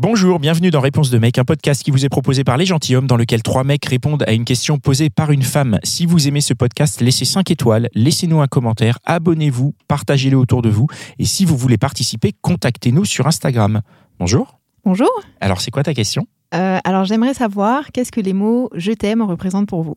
Bonjour, bienvenue dans Réponse de mec, un podcast qui vous est proposé par les gentilshommes dans lequel trois mecs répondent à une question posée par une femme. Si vous aimez ce podcast, laissez 5 étoiles, laissez-nous un commentaire, abonnez-vous, partagez-le autour de vous et si vous voulez participer, contactez-nous sur Instagram. Bonjour. Bonjour. Alors, c'est quoi ta question? Euh, alors j'aimerais savoir qu'est-ce que les mots je t'aime représentent pour vous?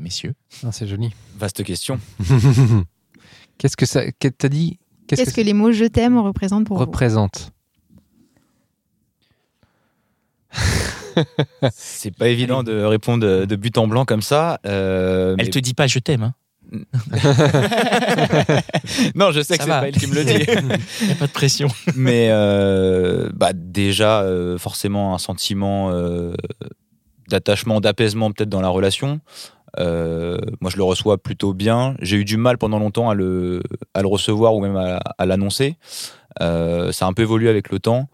Messieurs. Ah, c'est joli. Vaste question. Qu'est-ce que ça. T'as dit? Qu'est-ce que, les mots je t'aime représentent pour vous? Représente C'est pas évident de répondre de, but en blanc comme ça. euh, Elle mais- te dit pas je t'aime, hein non, je sais que c'est pas elle qui me le dit. y a pas de pression. mais euh, bah, déjà, euh, forcément, un sentiment euh, d'attachement, d'apaisement peut-être dans la relation. Euh, moi, je le reçois plutôt bien. J'ai eu du mal pendant longtemps à le, recevoir ou même à, l'annoncer. Euh, ça a un peu évolué avec le temps.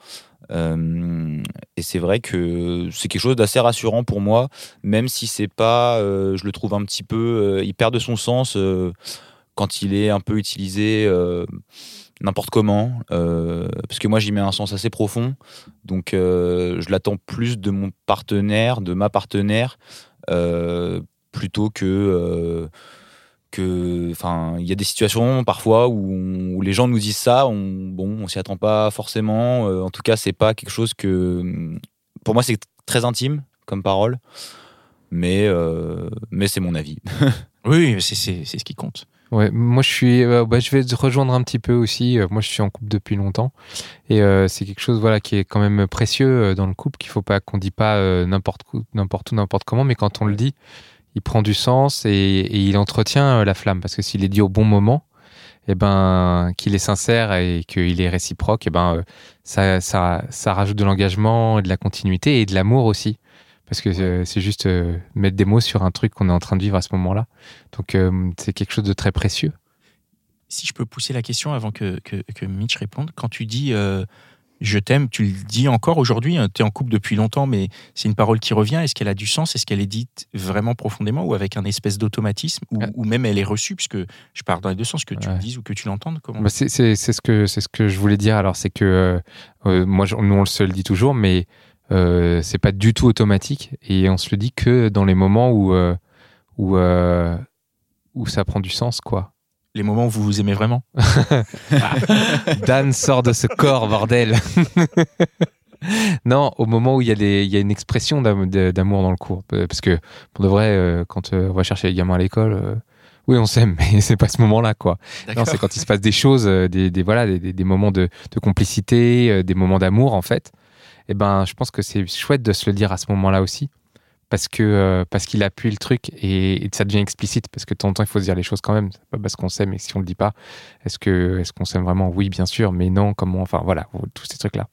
Euh, et c'est vrai que c'est quelque chose d'assez rassurant pour moi, même si c'est pas, euh, je le trouve un petit peu, il perd de son sens quand il est un peu utilisé n'importe comment, parce que moi j'y mets un sens assez profond, donc je l'attends plus de mon partenaire, de ma partenaire, plutôt que euh, que, enfin, il y a des situations parfois où, on- où les gens nous disent ça, on, bon, on s'y attend pas forcément. euh, en tout cas, c'est pas quelque chose que, pour moi, c'est très intime comme parole, mais euh, mais c'est mon avis. Oui, c'est c'est- c'est ce qui compte. Ouais, moi je suis, euh, bah, je vais te rejoindre un petit peu aussi. Euh, moi je suis en couple depuis longtemps et euh, c'est quelque chose voilà qui est quand même précieux euh, dans le couple qu'il faut pas qu'on dit pas euh, n'importe où, n'importe où, n'importe comment, mais quand on le dit, il prend du sens et, il entretient euh, la flamme parce que s'il est dit au bon moment, et ben qu'il est sincère et qu'il est réciproque, et ben euh, ça, rajoute de l'engagement, et de la continuité et de l'amour aussi. Parce que euh, c'est juste mettre des mots sur un truc qu'on est en train de vivre à ce moment-là. Donc c'est quelque chose de très précieux. Si je peux pousser la question avant que, Mitch réponde, quand tu dis je t'aime, tu le dis encore aujourd'hui, tu es en couple depuis longtemps, mais c'est une parole qui revient. Est-ce qu'elle a du sens? Est-ce qu'elle est dite vraiment profondément ou avec un espèce d'automatisme ou, ou même elle est reçue? Puisque je parle dans les deux sens, que tu Ouais. le dises ou que tu l'entendes Bah, c'est ce que c'est ce que je voulais dire. Alors c'est que euh, euh, moi nous on le se le dit toujours, mais euh, c'est pas du tout automatique et on se le dit que dans les moments où euh, où euh, où ça prend du sens quoi. Les moments où vous vous aimez vraiment Dan sort de ce corps bordel. non, au moment où il y a des il y a une expression d'amour dans le cours, parce que pour de vrai euh, quand euh, on va chercher les gamins à l'école. euh, oui, on s'aime, mais c'est pas ce moment-là, quoi. Non, c'est quand il se passe des choses, des, des- voilà, des, moments de, de complicité, des moments d'amour, en fait. Et ben, je pense que c'est chouette de se le dire à ce moment-là aussi, parce que euh, parce qu'il appuie le truc et, ça devient explicite. Parce que de temps en temps, il faut se dire les choses quand même. Pas parce qu'on s'aime et si on le dit pas, est-ce que est-ce qu'on s'aime vraiment? Oui, bien sûr, mais non. Comment? Enfin, voilà, tous ces trucs-là.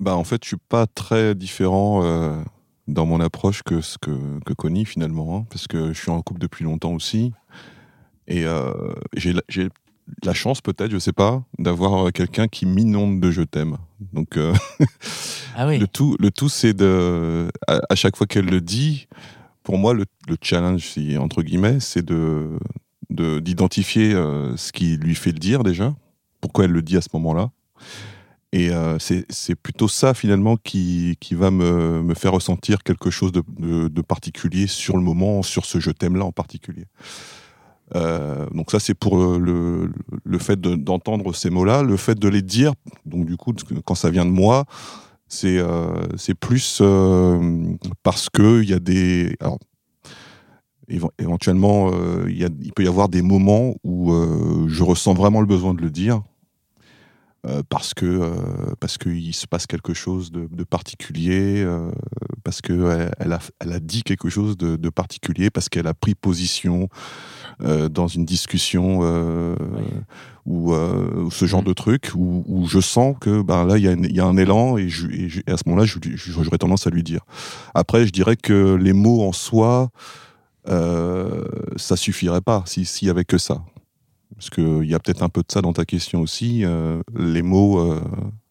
Bah, en fait, je suis pas très différent euh, dans mon approche que ce que, que Connie finalement, hein, parce que je suis en couple depuis longtemps aussi. Et euh, j'ai la- chance, peut-être, je sais pas, d'avoir euh, quelqu'un qui m'inonde de je t'aime. Donc, euh, Ah oui. le tout, le tout c'est de. À, à chaque fois qu'elle le dit, pour moi, le, le challenge, si, entre guillemets, c'est de de- d'identifier euh, ce qui lui fait le dire déjà, pourquoi elle le dit à ce moment-là. Et euh, c'est c'est plutôt ça finalement qui, qui va me, me faire ressentir quelque chose de, de- de particulier sur le moment, sur ce je t'aime là en particulier. Euh, donc ça c'est pour le, fait de- d'entendre ces mots-là, le fait de les dire. Donc du coup quand ça vient de moi, c'est euh, plus euh, parce que il y a des alors, éve- éventuellement il peut y avoir des moments où je ressens vraiment le besoin de le dire euh, parce que euh, parce qu'il se passe quelque chose de, de particulier, euh, parce que elle a, elle a dit quelque chose de, de particulier, parce qu'elle a pris position dans une discussion ou ce genre Mhm. de truc où, où je sens que ben là il y, a y un élan et, je- et je- et à ce moment-là j'aurais tendance à lui dire. Après je dirais que les mots en soi ça suffirait pas si- s'il y avait que ça. Parce qu'il y a peut-être un peu de ça dans ta question aussi. euh, les mots, euh,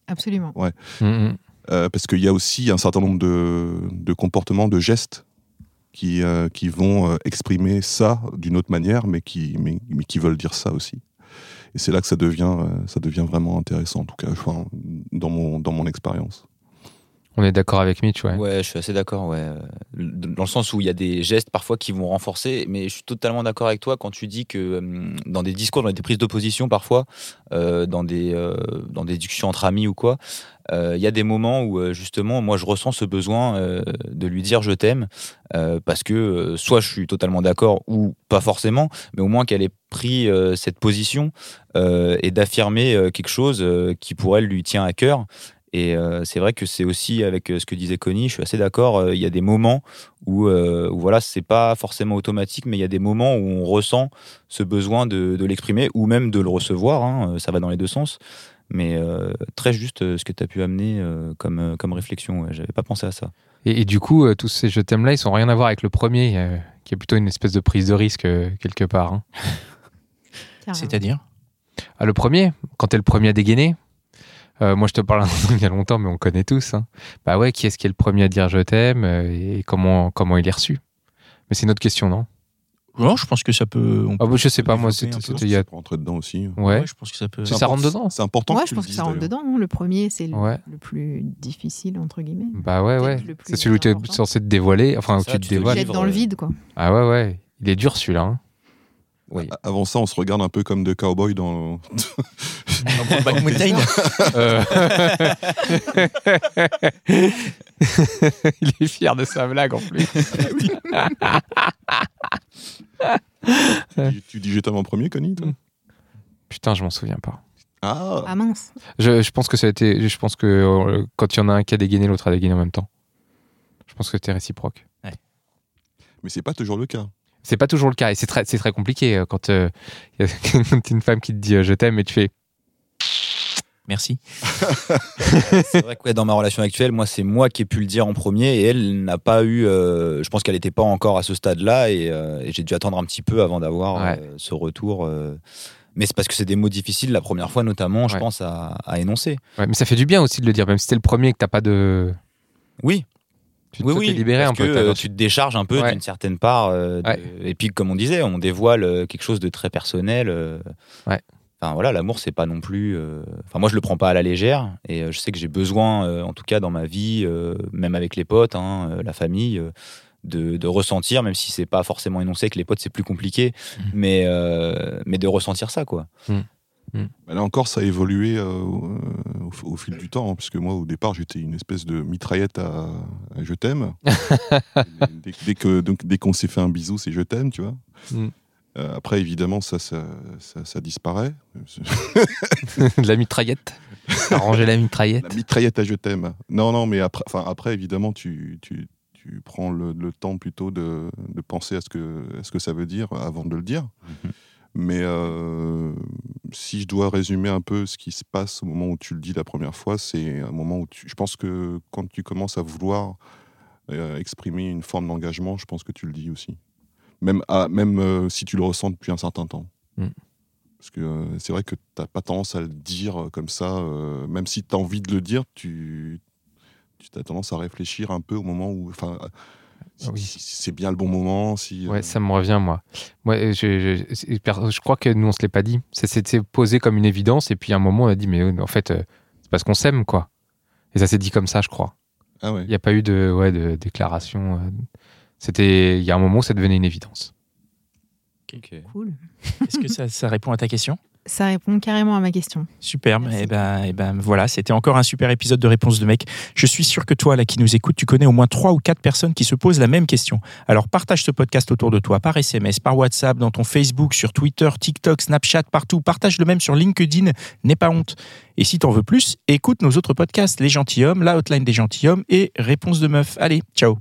Absolument. Mm, mm. euh, parce qu'il y a aussi un certain nombre de, de comportements, de gestes qui, euh, qui vont euh, exprimer ça d'une autre manière, mais qui, mais, mais qui veulent dire ça aussi. Et c'est là que ça devient, euh, ça devient vraiment intéressant, en tout cas, enfin, dans mon, dans mon expérience. On est d'accord avec Mitch, ouais. Ouais, je suis assez d'accord, ouais. Euh, Dans le sens où il y a des gestes parfois qui vont renforcer, mais je suis totalement d'accord avec toi quand tu dis que hum, dans des discours, dans des prises d'opposition parfois, euh, dans, des, euh, dans des discussions entre amis ou quoi, euh, il y a des moments où euh, justement, moi je ressens ce besoin euh, de lui dire je t'aime, euh, parce que euh, soit je suis totalement d'accord ou pas forcément, mais au moins qu'elle ait pris euh, cette position euh, et d'affirmer euh, quelque chose euh, qui pour elle lui tient à cœur. Et euh, c'est vrai que c'est aussi avec euh, ce que disait Connie, je suis assez d'accord. euh, Il y a des moments où, euh, où voilà, c'est pas forcément automatique, mais il y a des moments où on ressent ce besoin de, de l'exprimer ou même de le recevoir. hein, ça va dans les deux sens. Mais euh, très juste ce que tu as pu amener euh, comme, comme réflexion. Ouais, J'avais pas pensé à ça. Et, et du coup, euh, tous ces je t'aime là, ils sont rien à voir avec le premier, euh, qui est plutôt une espèce de prise de risque euh, quelque part. hein. C'est-à-dire? Ah, le premier, quand t'es le premier à dégainer, euh, moi je te parle il y a longtemps, mais on connaît tous. hein. Bah ouais, qui est-ce qui est le premier à dire je t'aime euh, et comment, comment il est reçu? Mais c'est une autre question, non? Non, je pense que ça peut. on Ah, peut bah, Je sais pas, moi c'était il y a. Ça peut rentrer dedans aussi. Ouais, Ouais, je pense que ça peut. C'est- ça rentre dedans? C'est important Moi, que je pense que ça rentre dedans. Le premier, c'est le, Ouais. le plus difficile, entre guillemets. Bah ouais, ouais. C'est celui où tu es censé te dévoiler, enfin ça, tu te tu te dévoiles. Jette livres, dans le vide, quoi. Ah ouais, ouais. Il est dur celui-là. hein. Oui. Avant ça, on se regarde un peu comme deux cowboys dans. Dans Mountain. Euh. il est fier de sa blague en plus. tu, tu dis je t'aime en premier, Connie, toi? Putain, je m'en souviens pas. Ah, Ah mince. Je, je pense que ça a été. Je pense que euh, quand il y en a un qui a dégainé, l'autre a dégainé en même temps. Je pense que c'était réciproque. mais c'est pas toujours le cas. C'est pas toujours le cas et c'est très, c'est très compliqué euh, quand euh, il y a quand une femme qui te dit euh, je t'aime et tu fais Merci. c'est vrai que ouais, dans ma relation actuelle, moi, c'est moi qui ai pu le dire en premier et elle n'a pas eu. euh, je pense qu'elle n'était pas encore à ce stade-là et, euh, et j'ai dû attendre un petit peu avant d'avoir Ouais. euh, ce retour. euh. mais c'est parce que c'est des mots difficiles la première fois, notamment, je Ouais. pense, à, à énoncer. Ouais, mais ça fait du bien aussi de le dire, même si t'es le premier et que t'as pas de. Oui, Tu oui, oui. un parce peu. que, euh, tu te décharges un peu Ouais. d'une certaine part. euh, de-. Et puis, comme on disait, on dévoile euh, quelque chose de très personnel. euh. Ouais. Enfin voilà, l'amour c'est pas non plus. euh, Enfin moi je le prends pas à la légère et je sais que j'ai besoin, en tout cas dans ma vie, même avec les potes, hein, la famille, de, de ressentir, même si c'est pas forcément énoncé avec les potes c'est plus compliqué, Mhm. mais mais de ressentir ça quoi. Bah Là encore, ça a évolué euh, au, fil du temps, hein, puisque moi, au départ, j'étais une espèce de mitraillette à, à je t'aime. dès, dès que donc, dès qu'on s'est fait un bisou, c'est je t'aime, tu vois. Mm. Euh, après, évidemment, ça, ça, ça, ça disparaît. de la mitraillette. T'as rangé la La mitraillette. mitraillette à je t'aime. Non, non, mais après, enfin, après évidemment, tu, tu, tu prends le, le temps plutôt de, de penser à ce, que, à ce que ça veut dire avant de le dire. Mhm. Mais euh, si je dois résumer un peu ce qui se passe au moment où tu le dis la première fois, c'est un moment où tu, je pense que quand tu commences à vouloir euh, exprimer une forme d'engagement, je pense que tu le dis aussi. Même, à- même euh, si tu le ressens depuis un certain temps. Mm. Parce que euh, c'est vrai que tu n'as pas tendance à le dire comme ça. même si tu as envie de le dire, tu, tu as tendance à réfléchir un peu au moment où. Ah oui. si- si c'est bien le bon moment. Si, euh, Ouais, ça me revient, moi. Moi, euh, je, je, je crois que nous, on se l'est pas dit. C'est- C'était posé comme une évidence, et puis à un moment, on a dit, mais euh, en fait, euh, c'est parce qu'on s'aime, quoi. Et ça s'est dit comme ça, je crois. Ah ouais. Il n'y a pas eu de, ouais, de déclaration. C'était, il y a un moment où ça devenait une évidence. Cool. Est-ce que ça, ça répond à ta question? Ça répond carrément à ma question. Superbe. Merci. Et ben, et ben voilà, c'était encore un super épisode de Réponse de mec. Je suis sûr que toi, là, qui nous écoute, tu connais au moins trois ou quatre personnes qui se posent la même question. Alors partage ce podcast autour de toi, par SMS, par WhatsApp, dans ton Facebook, sur Twitter, TikTok, Snapchat, partout. Partage le même sur LinkedIn. N'aie pas honte. Et si t'en veux plus, écoute nos autres podcasts, Les Gentilshommes, La Hotline des Gentilshommes et Réponse de Meuf. Allez, ciao.